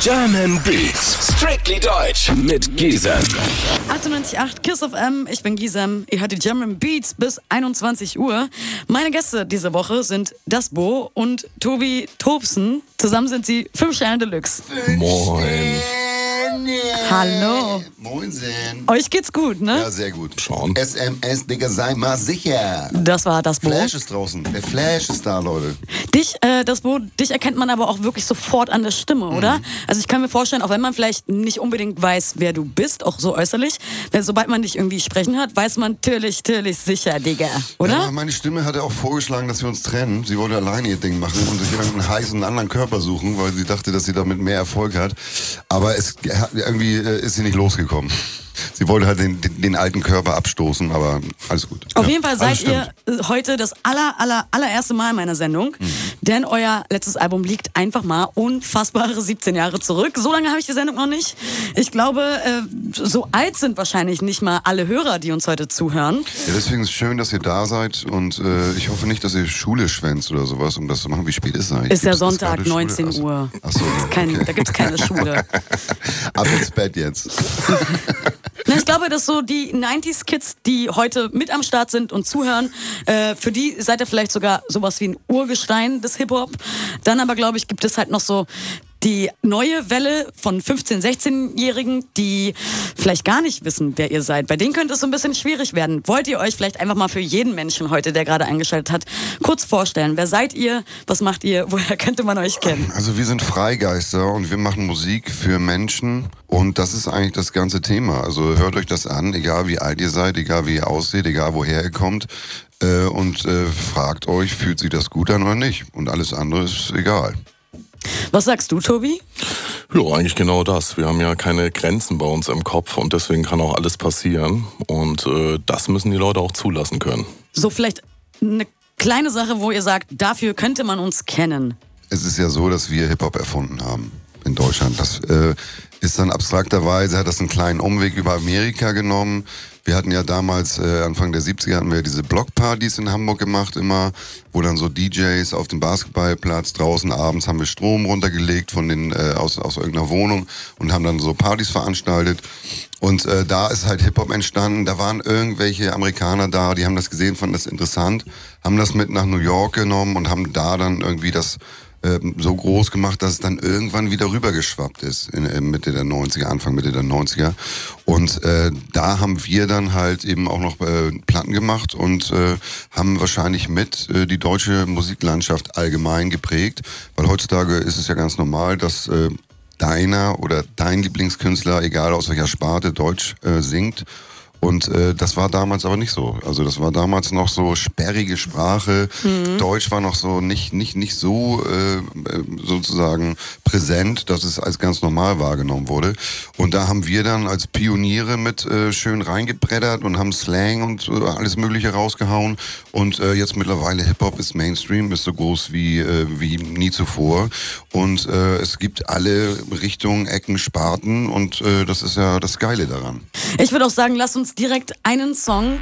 German Beats, strictly deutsch mit Gisem. 98.8 Kiss of M, ich bin Gisem. Ihr hört die German Beats bis 21 Uhr. Meine Gäste diese Woche sind Das Bo und Tobi Tobsen. Zusammen sind sie 5 Sterne Deluxe. Moin. Hallo. Moinsen. Euch geht's gut, ne? Ja, sehr gut. Schon. SMS, Digga, sei mal sicher. Das war Das Bo. Flash ist draußen. Der Flash ist da, Leute. Dich, äh, Das Bo, dich erkennt man aber auch wirklich sofort an der Stimme, oder? Also ich kann mir vorstellen, auch wenn man vielleicht nicht unbedingt weiß, wer du bist, auch so äußerlich, weil sobald man dich irgendwie sprechen hat, weiß man natürlich, natürlich sicher, Digga, oder? Ja, meine Stimme hatte auch vorgeschlagen, dass wir uns trennen. Sie wollte alleine ihr Ding machen und sich irgendeinen heißen anderen Körper suchen, weil sie dachte, dass sie damit mehr Erfolg hat. Aber es irgendwie äh, ist sie nicht losgekommen. Sie wollte halt den, den, den alten Körper abstoßen, aber alles gut. Auf Ja, jeden Fall seid ihr äh, heute das aller, aller, allererste Mal in meiner Sendung, denn euer letztes Album liegt einfach mal unfassbare 17 Jahre zurück. So lange habe ich die Sendung noch nicht. Ich glaube, äh, so alt sind wahrscheinlich nicht mal alle Hörer, die uns heute zuhören. Ja, deswegen ist es schön, dass ihr da seid und äh, ich hoffe nicht, dass ihr Schule schwänzt oder sowas, um das zu machen. Wie spät ist es eigentlich? Ist ja Sonntag, gerade Schule? 19 Ach so. Uhr. Ach so, Ist kein, okay. Da gibt es keine Schule. Ab ins Bett jetzt. Ich glaube, dass so die 90s-Kids, die heute mit am Start sind und zuhören, äh, für die seid ihr vielleicht sogar sowas wie ein Urgestein des Hip-Hop. Dann aber, glaube ich, gibt es halt noch so die neue Welle von 15-, 16-Jährigen, die vielleicht gar nicht wissen, wer ihr seid. Bei denen könnte es so ein bisschen schwierig werden. Wollt ihr euch vielleicht einfach mal für jeden Menschen heute, der gerade eingeschaltet hat, kurz vorstellen? Wer seid ihr? Was macht ihr? Woher könnte man euch kennen? Also wir sind Freigeister und wir machen Musik für Menschen und das ist eigentlich das ganze Thema. Also hört euch das an, egal wie alt ihr seid, egal wie ihr aussieht, egal woher ihr kommt äh, und äh, fragt euch, fühlt sich das gut an oder nicht? Und alles andere ist egal. Was sagst du, Tobi? Ja, eigentlich genau das. Wir haben ja keine Grenzen bei uns im Kopf und deswegen kann auch alles passieren. Und äh, das müssen die Leute auch zulassen können. So vielleicht eine kleine Sache, wo ihr sagt, dafür könnte man uns kennen. Es ist ja so, dass wir Hip-Hop erfunden haben in Deutschland. Das äh, ist dann abstrakterweise, hat das einen kleinen Umweg über Amerika genommen. Wir hatten ja damals, äh, Anfang der 70er, hatten wir diese Blockpartys in Hamburg gemacht immer, wo dann so DJs auf dem Basketballplatz draußen abends haben wir Strom runtergelegt von den, äh, aus, aus irgendeiner Wohnung und haben dann so Partys veranstaltet. Und äh, da ist halt Hip-Hop entstanden. Da waren irgendwelche Amerikaner da, die haben das gesehen, fanden das interessant, haben das mit nach New York genommen und haben da dann irgendwie das so groß gemacht, dass es dann irgendwann wieder rübergeschwappt ist in, in Mitte der 90er, Anfang Mitte der 90er. Und äh, da haben wir dann halt eben auch noch äh, Platten gemacht und äh, haben wahrscheinlich mit äh, die deutsche Musiklandschaft allgemein geprägt, weil heutzutage ist es ja ganz normal, dass äh, deiner oder dein Lieblingskünstler, egal aus welcher Sparte, Deutsch äh, singt. Und äh, das war damals aber nicht so. Also das war damals noch so sperrige Sprache. Deutsch war noch so nicht nicht nicht so äh, äh, sozusagen präsent, dass es als ganz normal wahrgenommen wurde. Und da haben wir dann als Pioniere mit äh, schön reingebreddert und haben Slang und äh, alles Mögliche rausgehauen. Und äh, jetzt mittlerweile Hip Hop ist Mainstream, ist so groß wie äh, wie nie zuvor. Und äh, es gibt alle Richtungen, Ecken, Sparten und äh, das ist ja das Geile daran. Ich würde auch sagen, lasst uns direkt einen Song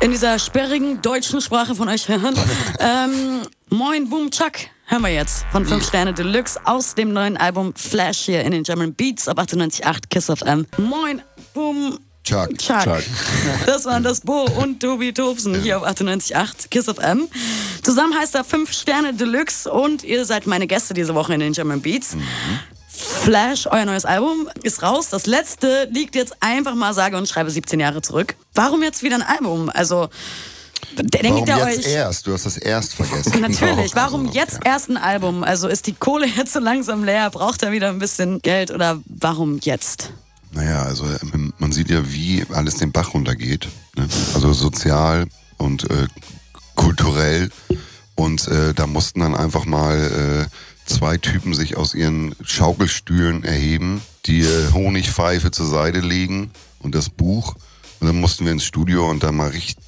in dieser sperrigen deutschen Sprache von euch hören. ähm, Moin Boom Chuck hören wir jetzt von 5 Sterne Deluxe aus dem neuen Album Flash hier in den German Beats auf 98.8 Kiss of M. Moin Boom Chuck. Chuck. Chuck. Das waren das Bo und Tobi Tobsen hier auf 98.8 Kiss of M. Zusammen heißt er 5 Sterne Deluxe und ihr seid meine Gäste diese Woche in den German Beats. Flash, euer neues Album, ist raus. Das letzte liegt jetzt einfach mal sage und schreibe 17 Jahre zurück. Warum jetzt wieder ein Album? Also, denkt Warum ihr jetzt euch. erst? Du hast das erst vergessen. Natürlich. Warum jetzt erst ein Album? Also ist die Kohle jetzt so langsam leer? Braucht er wieder ein bisschen Geld oder warum jetzt? Naja, also man sieht ja, wie alles den Bach runtergeht. Ne? Also sozial und äh, kulturell. Und äh, da mussten dann einfach mal äh, zwei Typen sich aus ihren Schaukelstühlen erheben, die äh, Honigpfeife zur Seite legen und das Buch. Und dann mussten wir ins Studio und dann mal richtig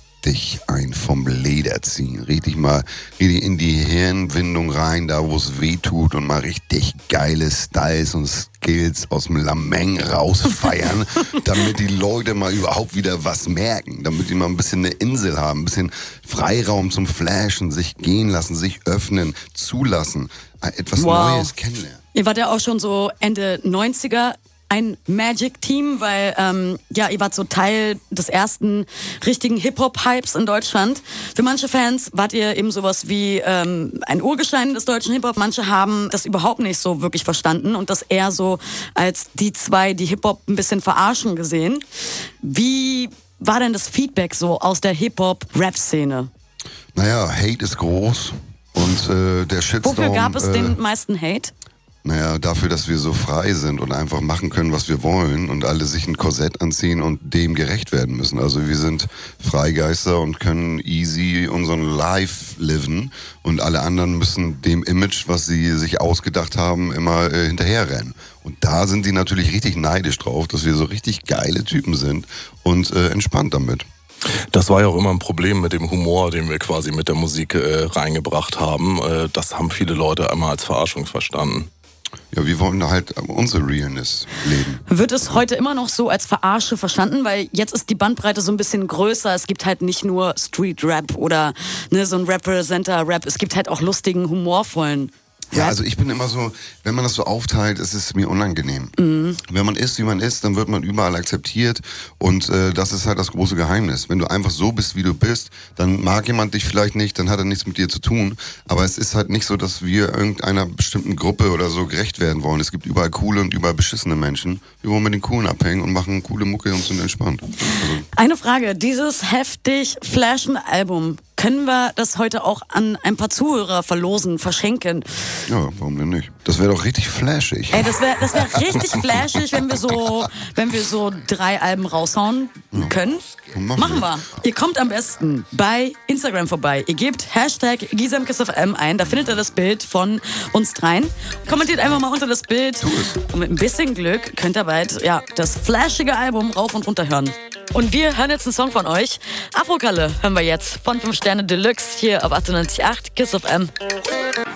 ein vom Leder ziehen. Richtig mal richtig in die Hirnwindung rein, da wo es weh tut und mal richtig geile Styles und Skills aus dem Lameng rausfeiern, damit die Leute mal überhaupt wieder was merken, damit die mal ein bisschen eine Insel haben, ein bisschen Freiraum zum Flashen, sich gehen lassen, sich öffnen, zulassen, etwas Wow. Neues kennenlernen. Ihr wart ja auch schon so Ende 90er ein Magic-Team, weil ähm, ja, ihr wart so Teil des ersten richtigen Hip-Hop-Hypes in Deutschland. Für manche Fans wart ihr eben sowas wie ähm, ein Urgestein des deutschen Hip-Hop. Manche haben das überhaupt nicht so wirklich verstanden und das eher so als die zwei, die Hip-Hop ein bisschen verarschen gesehen. Wie war denn das Feedback so aus der Hip-Hop-Rap-Szene? Naja, Hate ist groß und äh, der Shitstorm... Wofür gab es äh, den meisten Hate? Naja, dafür, dass wir so frei sind und einfach machen können, was wir wollen und alle sich ein Korsett anziehen und dem gerecht werden müssen. Also wir sind Freigeister und können easy unseren Life liven und alle anderen müssen dem Image, was sie sich ausgedacht haben, immer äh, hinterherrennen. Und da sind die natürlich richtig neidisch drauf, dass wir so richtig geile Typen sind und äh, entspannt damit. Das war ja auch immer ein Problem mit dem Humor, den wir quasi mit der Musik äh, reingebracht haben. Äh, das haben viele Leute einmal als Verarschung verstanden. Ja, wir wollen halt unsere Realness leben. Wird es heute immer noch so als Verarsche verstanden? Weil jetzt ist die Bandbreite so ein bisschen größer. Es gibt halt nicht nur Street Rap oder ne, so ein Representer Rap. Es gibt halt auch lustigen, humorvollen Ja, also ich bin immer so, wenn man das so aufteilt, ist es mir unangenehm. Wenn man ist, wie man ist, dann wird man überall akzeptiert und äh, das ist halt das große Geheimnis. Wenn du einfach so bist, wie du bist, dann mag jemand dich vielleicht nicht, dann hat er nichts mit dir zu tun. Aber es ist halt nicht so, dass wir irgendeiner bestimmten Gruppe oder so gerecht werden wollen. Es gibt überall coole und überall beschissene Menschen. Wir wollen mit den Coolen abhängen und machen coole Mucke und sind entspannt. Also, Eine Frage, dieses heftig flashen Album, können wir das heute auch an ein paar Zuhörer verlosen, verschenken? ja, warum denn nicht? Das wäre doch richtig flashig. Ey, das wäre das wär richtig flashig, wenn wir so, wenn wir so drei Alben raushauen können. Machen Machen wir. Ihr kommt am besten bei Instagram vorbei. Ihr gebt Hashtag GisamKissFM ein, da findet ihr das Bild von uns dreien. Kommentiert einfach mal unter das Bild. Und mit ein bisschen Glück könnt ihr bald ja, das flashige Album rauf und runter hören. Und wir hören jetzt einen Song von euch. Afrokalle hören wir jetzt von 5 Sterne Deluxe hier auf 98.8 Kiss FM.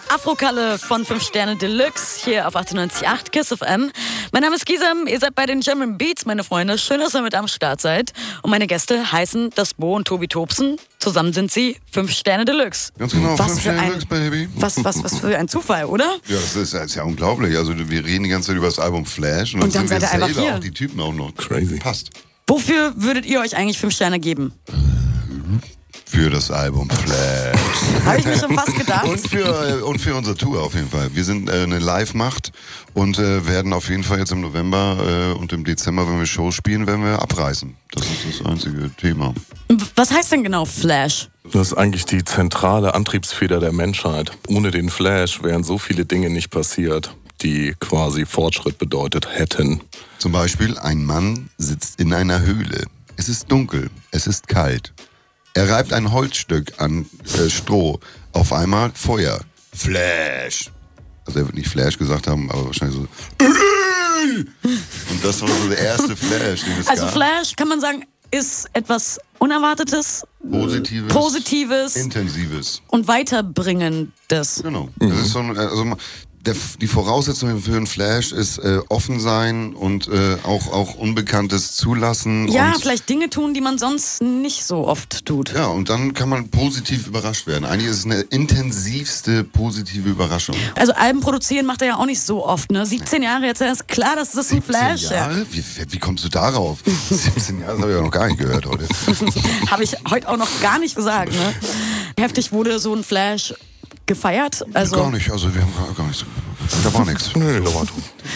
Afrokalle von 5 Sterne Deluxe hier auf 98.8 Kiss FM. Mein Name ist Gisam, ihr seid bei den German Beats, meine Freunde. Schön, dass ihr mit am Start seid. Und meine Gäste heißen das Bo und Tobi Tobsen. Zusammen sind sie 5 Sterne Deluxe. Ganz genau, was fünf für Sterne ein, Deluxe, Baby. Was, was, was für ein Zufall, oder? Ja, das ist, das ist ja unglaublich. Also wir reden die ganze Zeit über das Album Flash und, Und dann sind wir seid ihr einfach hier. auch die Typen auch noch. Crazy. Passt. Wofür würdet ihr euch eigentlich 5 Sterne geben? Für das Album Flash. Habe ich mir schon fast gedacht. und, für, äh, und für unsere Tour auf jeden Fall. Wir sind äh, eine Live-Macht und äh, werden auf jeden Fall jetzt im November äh, und im Dezember, wenn wir Shows spielen, werden wir abreißen. Das ist das einzige Thema. Was heißt denn genau Flash? Das ist eigentlich die zentrale Antriebsfeder der Menschheit. Ohne den Flash wären so viele Dinge nicht passiert, die quasi Fortschritt bedeutet hätten. Zum Beispiel, ein Mann sitzt in einer Höhle. Es ist dunkel, es ist kalt. Er reibt ein Holzstück an äh, Stroh. Auf einmal Feuer. Flash. Also er wird nicht Flash gesagt haben, aber wahrscheinlich so. Und das war so der erste Flash, den es Also gab. Flash, kann man sagen, ist etwas Unerwartetes, Positives. Positives Intensives. und Weiterbringendes. Genau. Das ist so ein, also der, die Voraussetzung für einen Flash ist äh, offen sein und äh, auch, auch Unbekanntes zulassen. Ja, vielleicht Dinge tun, die man sonst nicht so oft tut. Ja, und dann kann man positiv überrascht werden. Eigentlich ist es eine intensivste positive Überraschung. Also Alben produzieren macht er ja auch nicht so oft, ne? 17 Jahre jetzt ist klar, dass das ein Flash 17 Jahre? Wie, wie kommst du darauf? 17 Jahre, das habe ich ja noch gar nicht gehört heute. ja. Habe ich heute auch noch gar nicht gesagt, ne? Heftig wurde so ein Flash gefeiert. Also gar nicht, also wir haben gar, gar nichts. Da war nichts. Nee, da war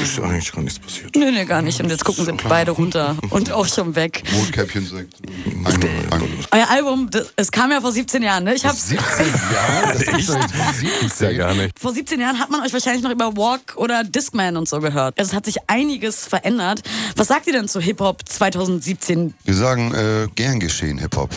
ist eigentlich gar nichts passiert. Nö, nö, gar nicht. Und jetzt gucken sie beide runter und auch schon weg. Rotkäppchen ein, Euer Album, das, es kam ja vor 17 Jahren, ne? Ich hab's 17 Jahre? Das ist doch jetzt Gibt's ja gar nicht. Vor 17 Jahren hat man euch wahrscheinlich noch über Walk oder Discman und so gehört. Also es hat sich einiges verändert. Was sagt ihr denn zu Hip-Hop 2017? Wir sagen äh, gern geschehen Hip-Hop.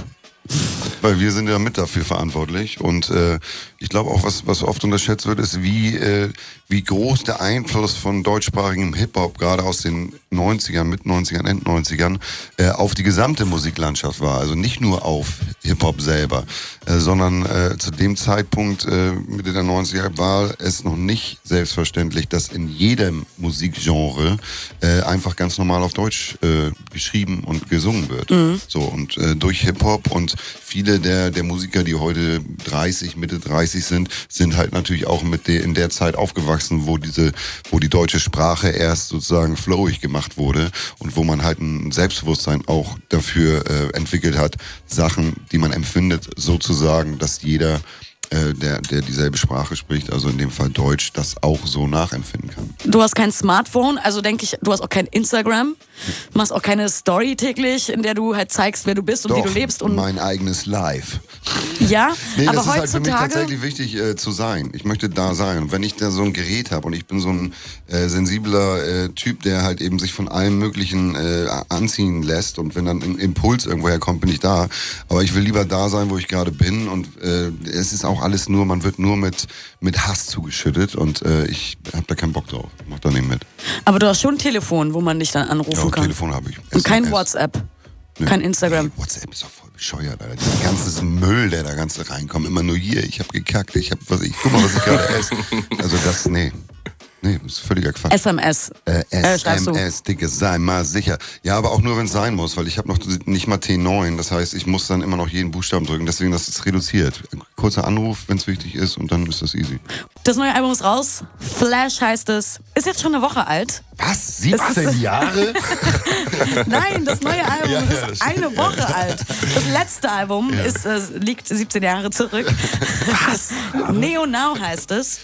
Weil wir sind ja mit dafür verantwortlich. Und äh, ich glaube auch, was, was oft unterschätzt wird, ist, wie, äh, wie groß der Einfluss von deutschsprachigem Hip-Hop gerade aus den 90ern, mit 90ern, End 90ern äh, auf die gesamte Musiklandschaft war. Also nicht nur auf Hip-Hop selber, äh, sondern äh, zu dem Zeitpunkt, äh, Mitte der 90er, war es noch nicht selbstverständlich, dass in jedem Musikgenre äh, einfach ganz normal auf Deutsch äh, geschrieben und gesungen wird. So, und äh, durch Hip-Hop und viele der, der Musiker, die heute 30, Mitte 30 sind, sind halt natürlich auch mit der, in der Zeit aufgewachsen, wo diese, wo die deutsche Sprache erst sozusagen flowig gemacht wurde und wo man halt ein Selbstbewusstsein auch dafür äh, entwickelt hat, Sachen, die man empfindet, sozusagen, dass jeder äh, der, der dieselbe Sprache spricht, also in dem Fall Deutsch, das auch so nachempfinden kann. Du hast kein Smartphone, also denke ich, du hast auch kein Instagram, machst auch keine Story täglich, in der du halt zeigst, wer du bist und wie du lebst. Und mein eigenes Live. ja, Nee, aber das ist halt für mich tatsächlich wichtig äh, zu sein. Ich möchte da sein. Und wenn ich da so ein Gerät habe und ich bin so ein äh, sensibler äh, Typ, der halt eben sich von allem Möglichen äh, anziehen lässt und wenn dann ein Impuls irgendwoher kommt, bin ich da. Aber ich will lieber da sein, wo ich gerade bin und es ist auch alles nur, man wird nur mit, mit Hass zugeschüttet und äh, ich habe da keinen Bock drauf. Ich mach da nicht mit. aber du hast schon ein Telefon, wo man dich dann Ja, anrufen und kann. Telefon habe ich. Und kein SMS. WhatsApp, Nö. kein Instagram. Nee, WhatsApp ist doch voll bescheuert, Alter. Der ganze Müll, der da ganze reinkommt, immer nur hier. Ich habe gekackt, ich habe was ich guck mal, was ich gerade esse. Also das nee. Nee, ist völliger Quatsch. SMS. Äh, Äh. SMS, Dicke, sei mal sicher. Ja, aber auch nur, wenn es sein muss, weil ich habe noch nicht mal T9. Das heißt, ich muss dann immer noch jeden Buchstaben drücken. Deswegen, das ist reduziert. Kurzer Anruf, wenn es wichtig ist und dann ist das easy. Das neue Album ist raus. Flash heißt es. Ist jetzt schon eine Woche alt. Was? 17 Jahre? Nein, das neue Album Ja, ja, ist eine Woche alt. Das letzte Album ist, äh, liegt 17 Jahre zurück. Was? Neo Now heißt es.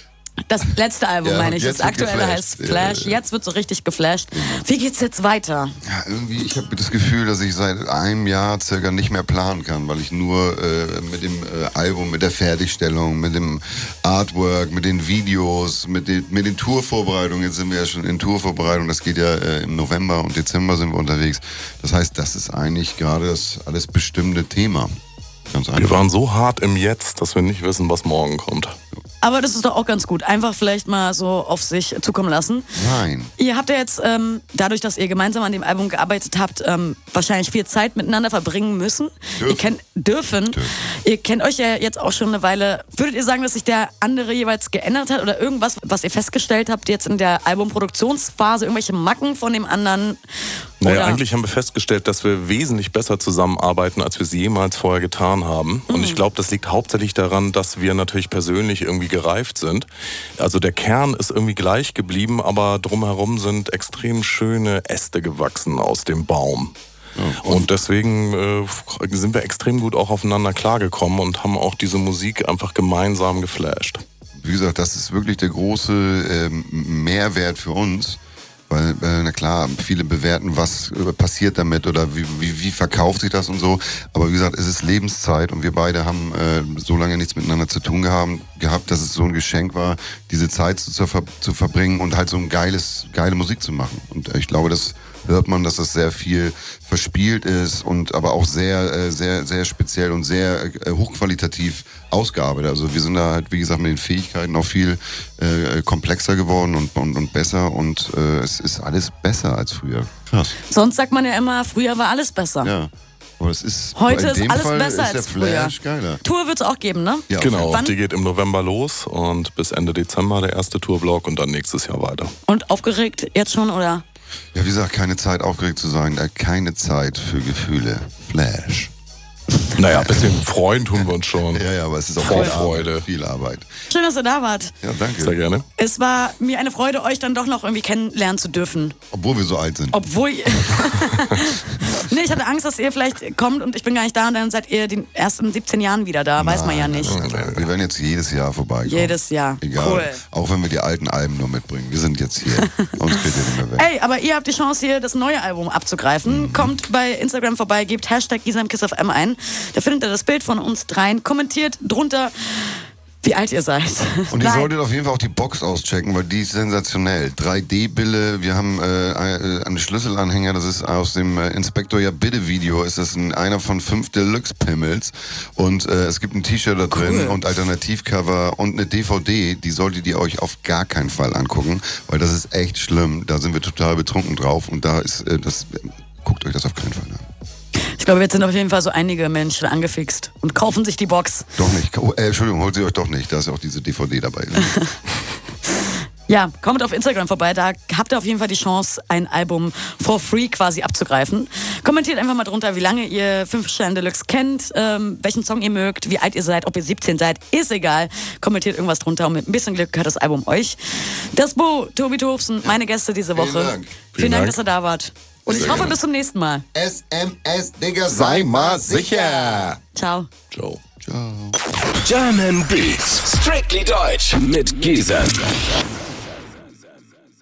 Das letzte Album, Ja, meine ich. Das aktuelle geflasht. heißt Flash. ja, ja. Jetzt wird so richtig geflasht. Wie geht's jetzt weiter? Ja, irgendwie, ich habe das Gefühl, dass ich seit einem Jahr circa nicht mehr planen kann, weil ich nur äh, mit dem äh, Album, mit der Fertigstellung, mit dem Artwork, mit den Videos, mit den, mit den Tourvorbereitungen, jetzt sind wir ja schon in Tourvorbereitung, das geht ja äh, im November und Dezember sind wir unterwegs. Das heißt, das ist eigentlich gerade das alles bestimmte Thema. Ganz Wir einfach. waren so hart im Jetzt, dass wir nicht wissen, was morgen kommt. Aber das ist doch auch ganz gut. Einfach vielleicht mal so auf sich zukommen lassen. Nein. Ihr habt ja jetzt, ähm, dadurch, dass ihr gemeinsam an dem Album gearbeitet habt, ähm, wahrscheinlich viel Zeit miteinander verbringen müssen. Dürfen. Ihr kennt, dürfen. Ihr kennt euch ja jetzt auch schon eine Weile. Würdet ihr sagen, dass sich der andere jeweils geändert hat oder irgendwas, was ihr festgestellt habt jetzt in der Albumproduktionsphase, irgendwelche Macken von dem anderen? Naja, Oder- eigentlich haben wir festgestellt, dass wir wesentlich besser zusammenarbeiten, als wir es jemals vorher getan haben. Und ich glaube, das liegt hauptsächlich daran, dass wir natürlich persönlich irgendwie gereift sind. Also der Kern ist irgendwie gleich geblieben, aber drumherum sind extrem schöne Äste gewachsen aus dem Baum. Und deswegen äh, sind wir extrem gut auch aufeinander klargekommen und haben auch diese Musik einfach gemeinsam geflasht. Wie gesagt, das ist wirklich der große ähm, Mehrwert für uns. Weil, äh, na klar, viele bewerten, was äh, passiert damit oder wie, wie, wie verkauft sich das und so. Aber wie gesagt, es ist Lebenszeit und wir beide haben äh, so lange nichts miteinander zu tun gehabt, gehabt, dass es so ein Geschenk war, diese Zeit zu, zu, ver zu verbringen und halt so ein geiles, geile Musik zu machen. Und äh, ich glaube, das hört man, dass das sehr viel verspielt ist und aber auch sehr, äh, sehr, sehr speziell und sehr äh, hochqualitativ ausgearbeitet. Also wir sind da halt, wie gesagt, mit den Fähigkeiten auch viel äh, komplexer geworden und, und, und besser und äh, es ist alles besser als früher. Krass. Sonst sagt man ja immer, früher war alles besser. Ja. Aber es ist Heute in ist alles Fall besser ist als früher. Geiler. Tour wird es auch geben, ne? Ja, Genau, Wann? die geht im November los und bis Ende Dezember der erste Tourblock und dann nächstes Jahr weiter. Und aufgeregt jetzt schon, oder? Ja, wie gesagt, keine Zeit aufgeregt zu sein, äh, keine Zeit für Gefühle. Flash. Naja, ein bisschen freuen tun wir uns schon. Ja, ja, aber es ist auch viel Vorfreude. Arbeit. Viel Arbeit. Schön, dass ihr da wart. Ja, danke. Sehr gerne. Es war mir eine Freude, euch dann doch noch irgendwie kennenlernen zu dürfen. Obwohl wir so alt sind. Obwohl. nee, ich hatte Angst, dass ihr vielleicht kommt und ich bin gar nicht da und dann seid ihr den ersten 17 Jahren wieder da. Weiß man ja nicht. Nein, nein, nein. Wir werden jetzt jedes Jahr vorbeikommen. Jedes Jahr. Egal. Cool. Auch wenn wir die alten Alben nur mitbringen. Wir sind jetzt hier. Uns kriegt ihr nicht mehr weg. Ey, aber ihr habt die Chance, hier das neue Album abzugreifen. Kommt bei Instagram vorbei, gebt Hashtag GisamKissFM ein. Da findet ihr das Bild von uns dreien. Kommentiert drunter. wie alt ihr seid. Und ihr Nein. solltet auf jeden Fall auch die Box auschecken, weil die ist sensationell. 3D-Bille, wir haben äh, äh, einen Schlüsselanhänger, das ist aus dem äh, Inspektor ja bitte Video, ist das ein, einer von fünf Deluxe-Pimmels. Und äh, es gibt ein T-Shirt da drin und Alternativcover und eine DVD, die solltet ihr euch auf gar keinen Fall angucken, weil das ist echt schlimm. Da sind wir total betrunken drauf und da ist äh, das. Guckt euch das auf keinen Fall an. Ich glaube, jetzt sind auf jeden Fall so einige Menschen angefixt und kaufen sich die Box. Doch nicht. Oh, äh, Entschuldigung, holt sie euch doch nicht. Da ist auch diese DVD dabei. Ja, kommt auf Instagram vorbei, da habt ihr auf jeden Fall die Chance, ein Album for free quasi abzugreifen. Kommentiert einfach mal drunter, wie lange ihr 5 Sterne Deluxe kennt, ähm, welchen Song ihr mögt, wie alt ihr seid, ob ihr 17 seid, ist egal. Kommentiert irgendwas drunter und mit ein bisschen Glück gehört das Album euch. Das Bo, Tobi Tobsen, meine Gäste diese Woche. Vielen Dank. Vielen Dank, Dank. dass ihr da wart. Und ich hoffe, gerne. bis zum nächsten Mal. SMS, Digga, Sei mal sicher. Ciao. Ciao. Ciao. German Beats. Strictly Deutsch mit Giesen.